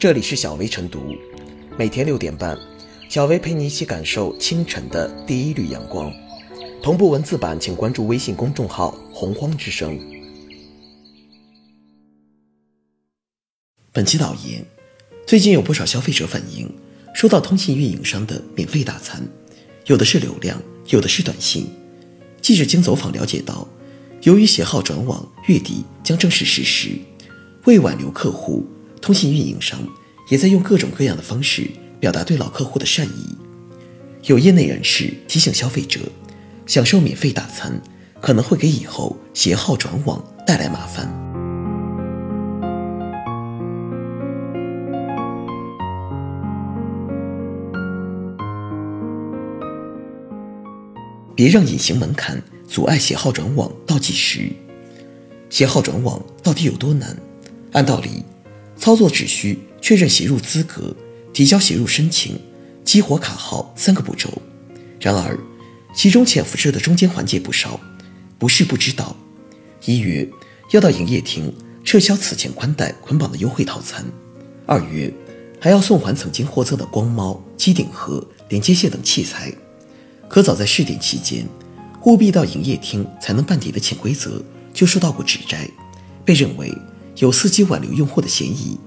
这里是小薇晨读，每天六点半，小薇陪你一起感受清晨的第一缕阳光。同步文字版，请关注微信公众号“洪荒之声”。本期导言：最近有不少消费者反映，收到通信运营商的免费大餐，有的是流量，有的是短信。记者经走访了解到，由于携号转网月底将正式实施，为挽留客户，通信运营商也在用各种各样的方式表达对老客户的善意。有业内人士提醒消费者，享受免费大餐可能会给以后携号转网带来麻烦。别让隐形门槛阻碍携号转网倒计时。携号转网到底有多难？按道理，操作只需确认写入资格、提交写入申请、激活卡号三个步骤。然而，其中潜伏着的中间环节不少。不是不知道：一月要到营业厅撤销此前宽带捆绑的优惠套餐；二月还要送还曾经获赠的光猫、机顶盒、连接线等器材。可早在试点期间，务必到营业厅才能办理的潜规则就受到过指摘，被认为有伺机挽留用户的嫌疑。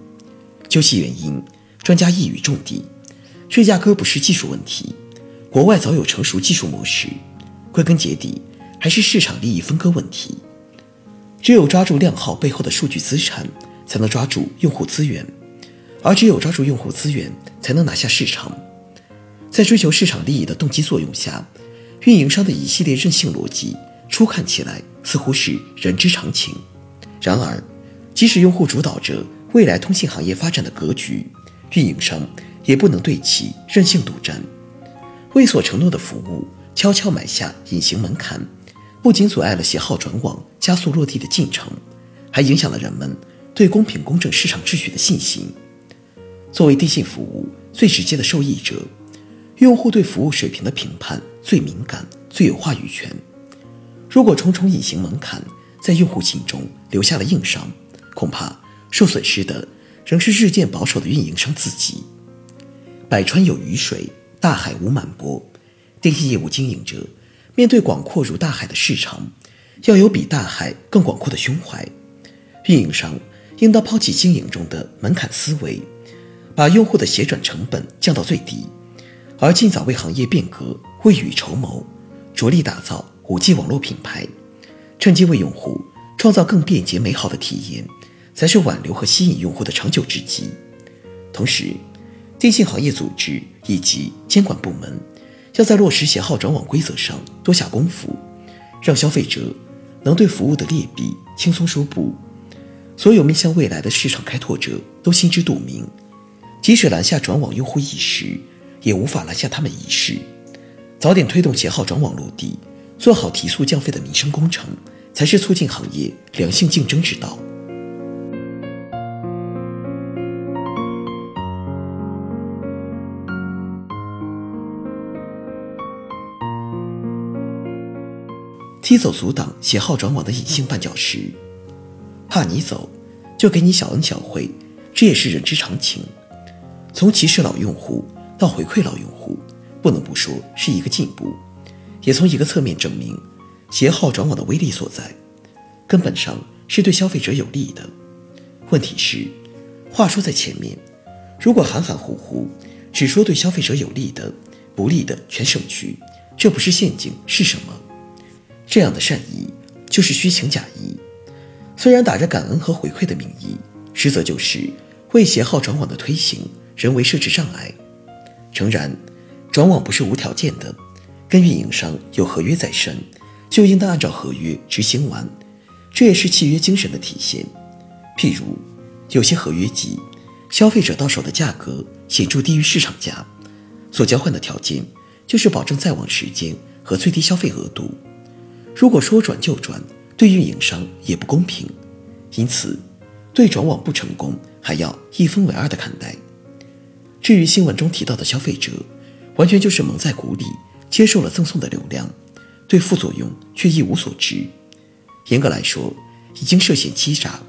究其原因，专家一语中的：这压根不是技术问题，国外早有成熟技术模式。归根结底，还是市场利益分割问题。只有抓住量号背后的数据资产，才能抓住用户资源，而只有抓住用户资源，才能拿下市场。在追求市场利益的动机作用下，运营商的一系列任性逻辑，初看起来似乎是人之常情。然而，即使用户主导着未来通信行业发展的格局，运营商也不能对其任性独占。为所承诺的服务悄悄埋下隐形门槛，不仅阻碍了携号转网加速落地的进程，还影响了人们对公平公正市场秩序的信心。作为电信服务最直接的受益者。用户对服务水平的评判最敏感、最有话语权。如果重重隐形门槛在用户心中留下了硬伤，恐怕受损失的仍是日渐保守的运营商自己。百川有鱼水，大海无满波。电信业务经营者面对广阔如大海的市场，要有比大海更广阔的胸怀。运营商应当抛弃经营中的门槛思维，把用户的携转成本降到最低。而尽早为行业变革未雨绸缪，着力打造 5G 网络品牌，趁机为用户创造更便捷美好的体验，才是挽留和吸引用户的长久之计。同时，电信行业组织以及监管部门要在落实携号转网规则上多下功夫，让消费者能对服务的劣币轻松收不。所有面向未来的市场开拓者都心知肚明，即使拦下转网用户一时。也无法拦下他们一世。早点推动携号转网落地，做好提速降费的民生工程，才是促进行业良性竞争之道。踢走阻挡携号转网的隐性绊脚石，怕你走，就给你小恩小惠，这也是人之常情。从歧视老用户。到回馈老用户，不能不说是一个进步，也从一个侧面证明携号转网的威力所在，根本上是对消费者有利的。问题是，话说在前面，如果含含糊糊只说对消费者有利的，不利的全省去，这不是陷阱是什么？这样的善意就是虚情假意，虽然打着感恩和回馈的名义，实则就是为携号转网的推行人为设置障碍。诚然，转网不是无条件的，跟运营商有合约在身，就应当按照合约执行完，这也是契约精神的体现。譬如，有些合约机，消费者到手的价格显著低于市场价，所交换的条件就是保证在网时间和最低消费额度。如果说转就转，对运营商也不公平，因此，对转网不成功还要一分为二的看待。至于新闻中提到的消费者，完全就是蒙在鼓里，接受了赠送的流量，对副作用却一无所知。严格来说，已经涉嫌欺诈。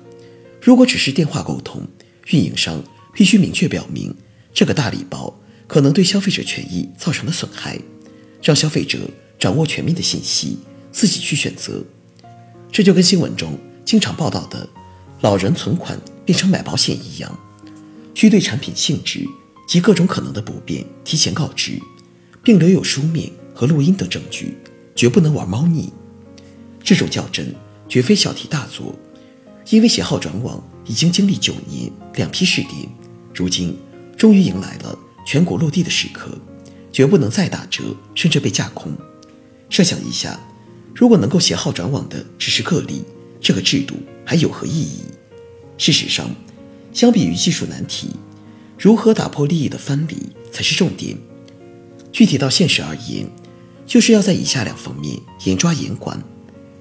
如果只是电话沟通，运营商必须明确表明这个大礼包可能对消费者权益造成的损害，让消费者掌握全面的信息，自己去选择。这就跟新闻中经常报道的老人存款变成买保险一样，需对产品性质及各种可能的不便提前告知，并留有书面和录音等证据，绝不能玩猫腻。这种较真绝非小题大做，因为携号转网已经经历九年两批试点，如今终于迎来了全国落地的时刻，绝不能再打折甚至被架空。设想一下，如果能够携号转网的只是个例，这个制度还有何意义？事实上，相比于技术难题，如何打破利益的藩篱才是重点。具体到现实而言，就是要在以下两方面严抓严管。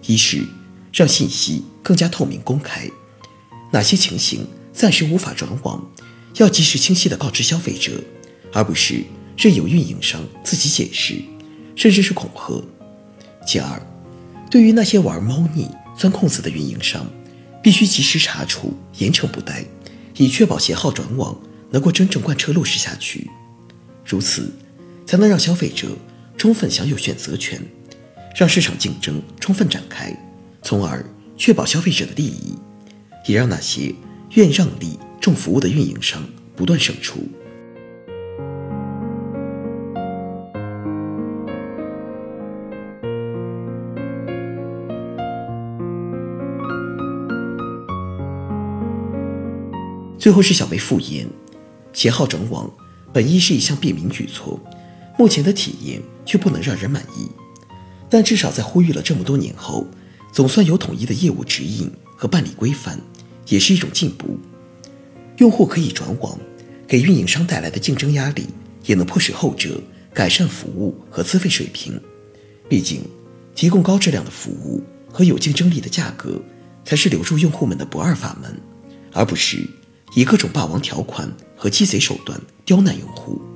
一是让信息更加透明公开，哪些情形暂时无法转网，要及时清晰地告知消费者，而不是任由运营商自己解释，甚至是恐吓。其二，对于那些玩猫腻、钻空子的运营商，必须及时查处，严惩不贷，以确保携号转网能够真正贯彻落实下去。如此，才能让消费者充分享有选择权。让市场竞争充分展开，从而确保消费者的利益，也让那些愿让利重服务的运营商不断胜出。最后是小薇复言，携号转网本意是一项便民举措，目前的体验却不能让人满意。但至少在呼吁了这么多年后，总算有统一的业务指引和办理规范，也是一种进步。用户可以转网，给运营商带来的竞争压力，也能迫使后者改善服务和资费水平。毕竟，提供高质量的服务和有竞争力的价格，才是留住用户们的不二法门，而不是以各种霸王条款和鸡贼手段刁难用户。